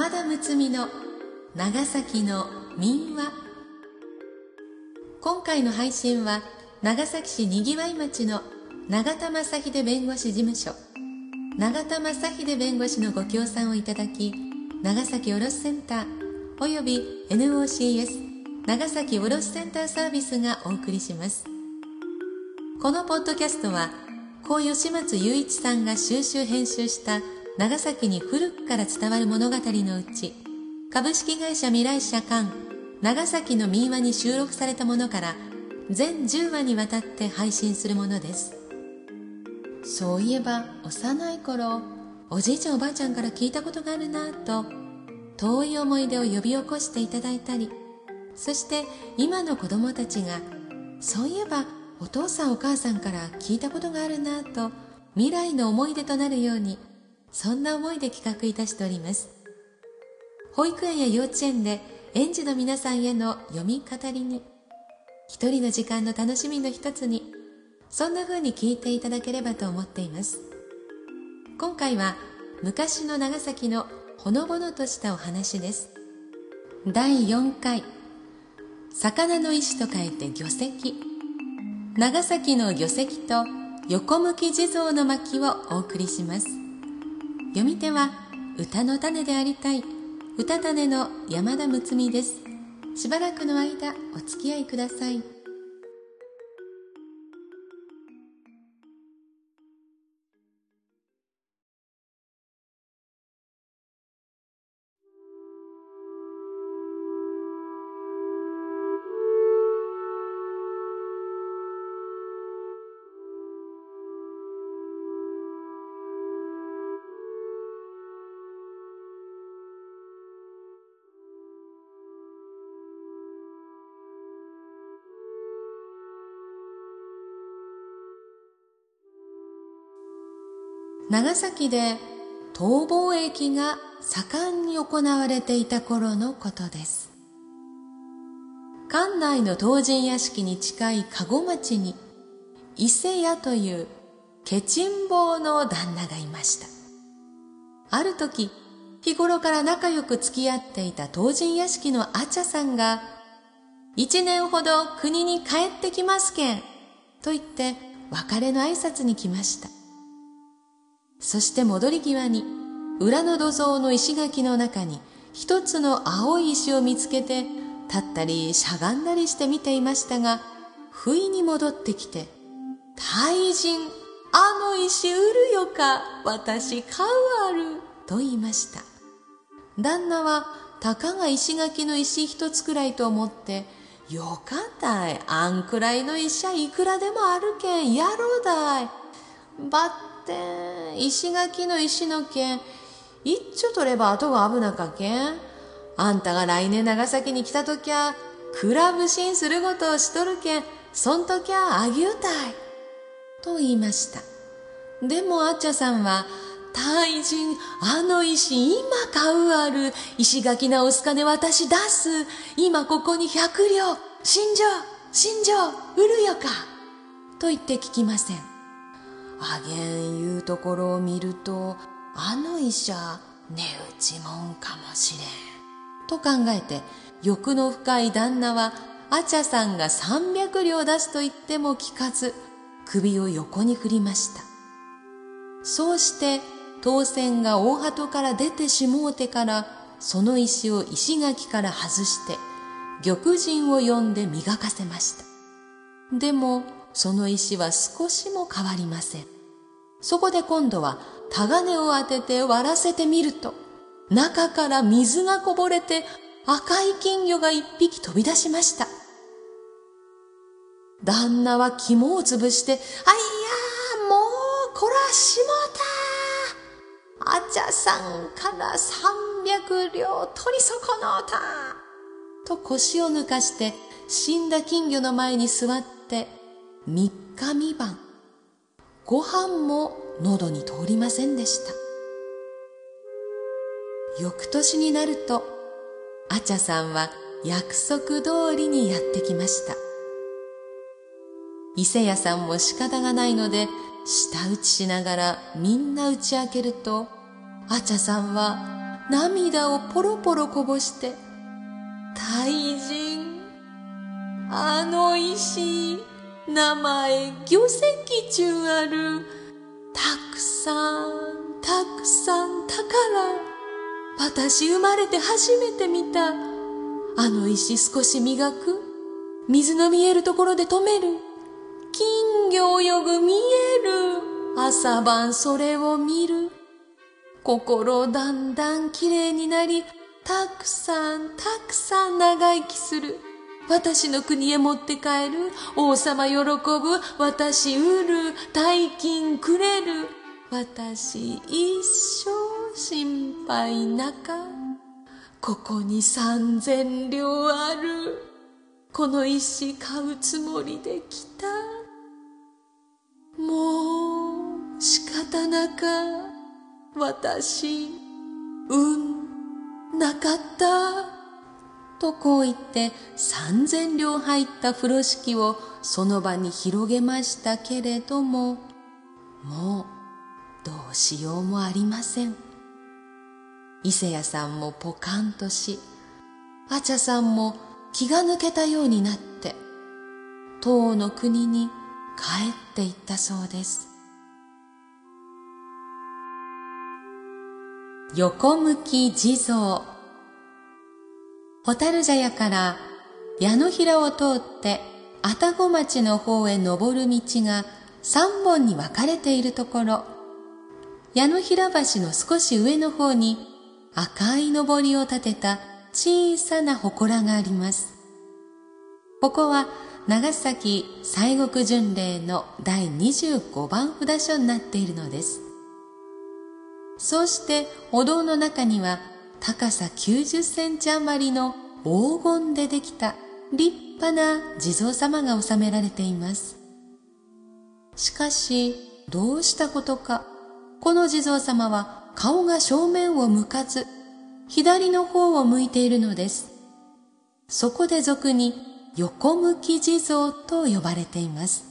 山田睦美の長崎の民話。今回の配信は長崎市にぎわい町の永田正秀弁護士事務所。永田正秀弁護士のご協賛をいただき長崎卸センターおよび NOCS 長崎卸センターサービスがお送りします。このポッドキャストは高吉松雄一さんが収集編集した長崎に古くから伝わる物語のうち株式会社未来社館長崎の民話に収録されたものから全10話にわたって配信するものです。そういえば幼い頃おじいちゃんおばあちゃんから聞いたことがあるなぁと遠い思い出を呼び起こしていただいたりそして今の子供たちがそういえばお父さんお母さんから聞いたことがあるなぁと未来の思い出となるようにそんな思いで企画いたしております。保育園や幼稚園で園児の皆さんへの読み語りに一人の時間の楽しみの一つにそんな風に聞いていただければと思っています。今回は昔の長崎のほのぼのとしたお話です。第4回魚の石と書いて魚石。長崎の魚石と横向き地蔵の巻をお送りします。読み手は歌の種でありたい。歌種の山田睦美です。しばらくの間お付き合いください。長崎で逃亡駅が盛んに行われていた頃のことです。館内の唐人屋敷に近い籠町に伊勢屋というケチン坊の旦那がいました。ある時日頃から仲良く付き合っていた唐人屋敷のあちゃさんが一年ほど国に帰ってきますけんと言って別れの挨拶に来ました。そして戻り際に裏の土蔵の石垣の中に一つの青い石を見つけて立ったりしゃがんだりして見ていましたが不意に戻ってきて「大人あの石売るよか私買うある」と言いました。旦那はたかが石垣の石一つくらいと思って「よかたいあんくらいの石はいくらでもあるけんやろうだい」ばって石垣の石の剣一丁取れば後が危なかけん。あんたが来年長崎に来たときゃクラブシンすることをしとるけん。そんときゃあぎゅうたい。と言いました。でもあっちゃさんは大人あの石今買うある。石垣直す金私出す。今ここに百両。死んじゃ死んじゃ売るよか。と言って聞きません。あげんいうところを見るとあの医者値打ちもんかもしれん。と考えて欲の深い旦那はあちゃさんが300両出すと言っても聞かず首を横に振りました。そうして当選が大鳩から出てしもうてからその石を石垣から外して玉人を呼んで磨かせました。でもその石は少しも変わりません。そこで今度はタガネを当てて割らせてみると、中から水がこぼれて赤い金魚が一匹飛び出しました。旦那は肝を潰して、あいやもうこらしもたあちゃさんから三百両取り損のうたと腰を抜かして死んだ金魚の前に座って三日三晩。ご飯も喉に通りませんでした。翌年になるとあちゃさんは約束通りにやってきました。伊勢屋さんも仕方がないので舌打ちしながらみんな打ち明けるとあちゃさんは涙をポロポロこぼして大人あの石名前魚石中ある。たくさんたくさん宝。私生まれて初めて見た。あの石少し磨く。水の見えるところで止める。金魚泳ぐ見える。朝晩それを見る。心だんだんきれいになりたくさんたくさん長生きする。私の国へ持って帰る。王様喜ぶ。私売る。大金くれる。私一生心配なか。ここに三千両ある。この石買うつもりで来た。もう仕方なか。私運なかった。とこう言って三千両入った風呂敷をその場に広げましたけれどももうどうしようもありません。伊勢屋さんもポカンとしあちゃさんも気が抜けたようになって唐の国に帰っていったそうです。横向き地蔵。蛍茶屋から矢野平を通って愛宕町の方へ登る道が三本に分かれているところ矢野平橋の少し上の方に赤い登りを立てた小さな祠があります。ここは長崎西国巡礼の第25番札所になっているのです。そうしてお堂の中には高さ90センチ余りの黄金でできた立派な地蔵様が収められています。しかし、どうしたことか、この地蔵様は顔が正面を向かず、左の方を向いているのです。そこで俗に横向き地蔵と呼ばれています。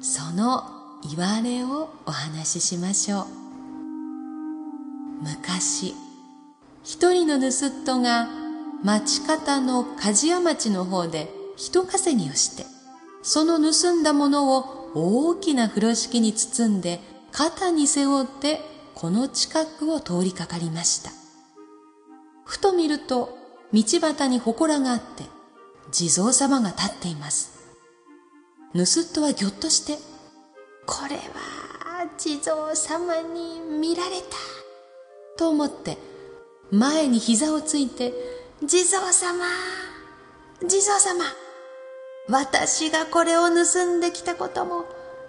その言われをお話ししましょう。昔、一人の盗人が町方の鍛冶屋町の方で人稼ぎをして、その盗んだものを大きな風呂敷に包んで肩に背負ってこの近くを通りかかりました。ふと見ると道端に祠があって地蔵様が立っています。盗人はぎょっとして、これは地蔵様に見られた。と思って前に膝をついて、地蔵様、地蔵様、私がこれを盗んできたことも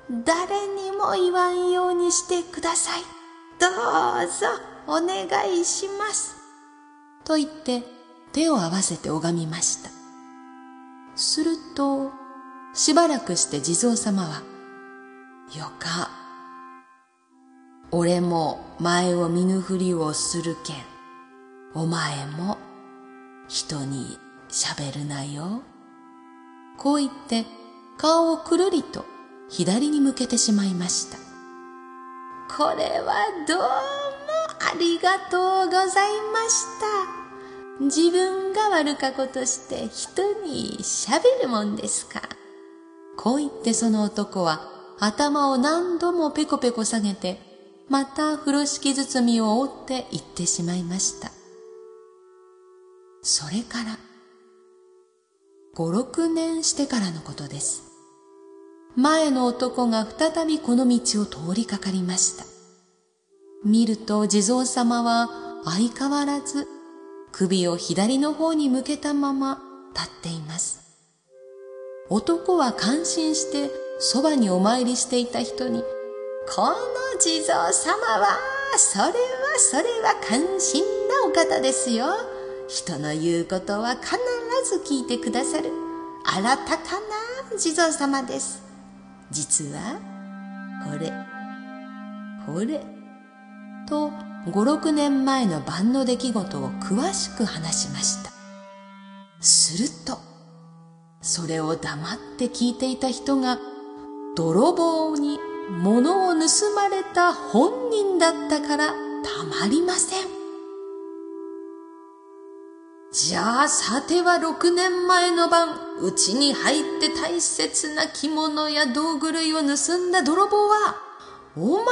誰にも言わんようにしてください。どうぞお願いします。と言って手を合わせて拝みました。すると、しばらくして地蔵様は、よか、俺も前を見ぬふりをするけん、お前も人に喋るなよ。こう言って顔をくるりと左に向けてしまいました。これはどうもありがとうございました。自分が悪かことして人に喋るもんですか。こう言ってその男は頭を何度もペコペコ下げて、また風呂敷包みを折って行ってしまいました。それから、五六年してからのことです。前の男が再びこの道を通りかかりました。見ると地蔵様は相変わらず首を左の方に向けたまま立っています。男は感心してそばにお参りしていた人に、この地蔵様は、それはそれは感心なお方ですよ。人の言うことは必ず聞いてくださる。新たかな？地蔵様です。実は、これ、これ、と5、6年前の晩の出来事を詳しく話しました。すると、それを黙って聞いていた人が、泥棒に物を盗まれた本人だったからたまりません。じゃあさては6年前の晩うちに入って大切な着物や道具類を盗んだ泥棒はお前だっ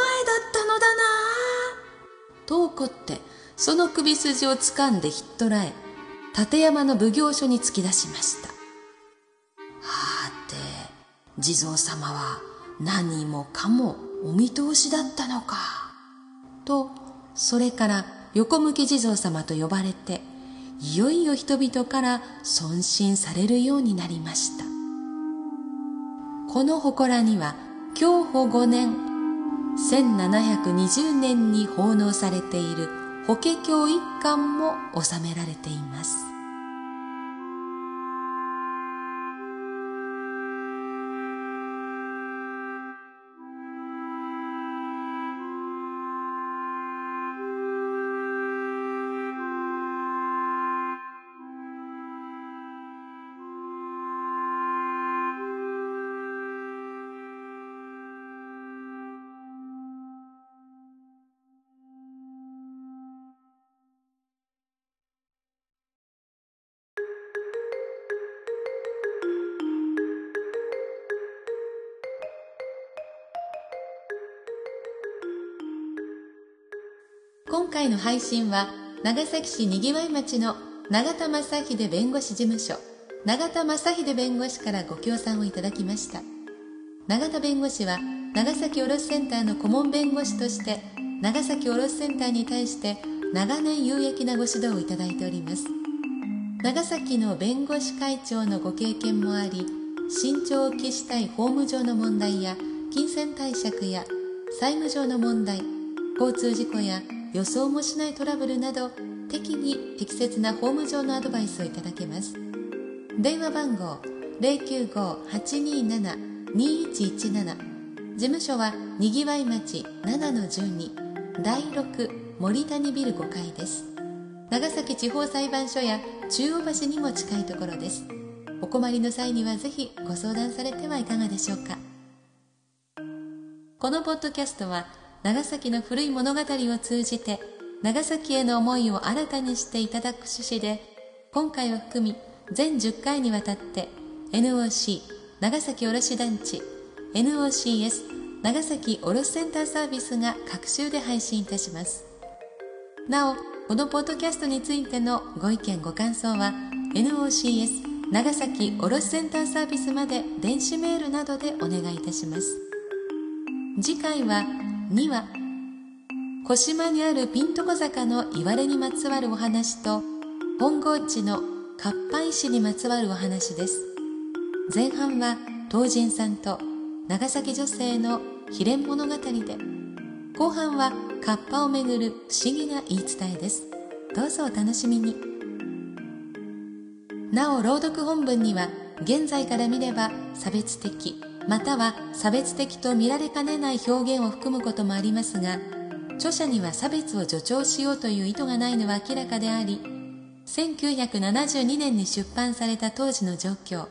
たのだなと怒ってその首筋を掴んでひっ捕らえ立山の奉行所に突き出しました。はて地蔵様は何もかもお見通しだったのか。とそれから横向き地蔵様と呼ばれていよいよ人々から尊信されるようになりました。この祠には享保5年1720年に奉納されている法華経一巻も収められています。回の配信は長崎市にぎわい町の永田正秀弁護士事務所永田正秀弁護士からご協賛をいただきました。永田弁護士は長崎卸センターの顧問弁護士として長崎卸センターに対して長年有益なご指導をいただいております。長崎の弁護士会長のご経験もあり慎重を期したい法務上の問題や金銭貸借や債務上の問題交通事故や予想もしないトラブルなど適宜適切な法務上のアドバイスをいただけます。電話番号095-827-2117事務所はにぎわい町7-12第6森谷ビル5階です。長崎地方裁判所や中央橋にも近いところです。お困りの際にはぜひご相談されてはいかがでしょうか。このポッドキャストは長崎の古い物語を通じて長崎への思いを新たにしていただく趣旨で今回を含み全10回にわたって NOC 長崎卸団地 NOCS 長崎卸センターサービスが各週で配信いたします。なおこのポッドキャストについてのご意見ご感想は NOCS 長崎卸センターサービスまで電子メールなどでお願いいたします。次回は2話小島にあるピントコ坂のいわれにまつわるお話と本郷地の活版石にまつわるお話です。前半は東神さんと長崎女性の秘伝物語で後半はカッパをめぐる不思議な言い伝えです。どうぞお楽しみに。なお朗読本文には現在から見れば差別的。または差別的と見られかねない表現を含むこともありますが著者には差別を助長しようという意図がないのは明らかであり1972年に出版された当時の状況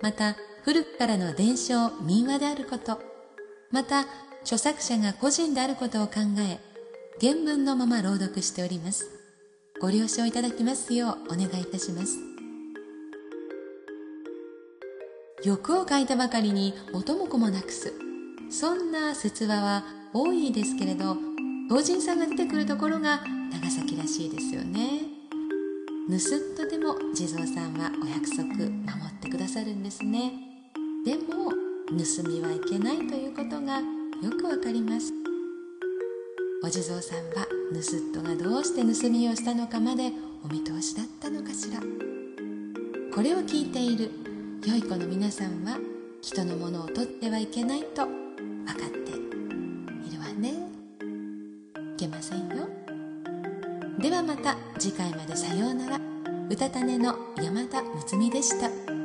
また古くからの伝承民話であることまた著作者が個人であることを考え原文のまま朗読しております。ご了承いただきますようお願いいたします。欲をかいたばかりに元も子もなくす。そんな説話は多いですけれど老人さんが出てくるところが長崎らしいですよね。盗っとでも地蔵さんはお約束守ってくださるんですね。でも盗みはいけないということがよくわかります。お地蔵さんは盗っ人がどうして盗みをしたのかまでお見通しだったのかしら。これを聞いている良い子の皆さんは人のものを取ってはいけないと分かっているわね。いけませんよ。ではまた次回までさようなら。うたた寝の山田睦美でした。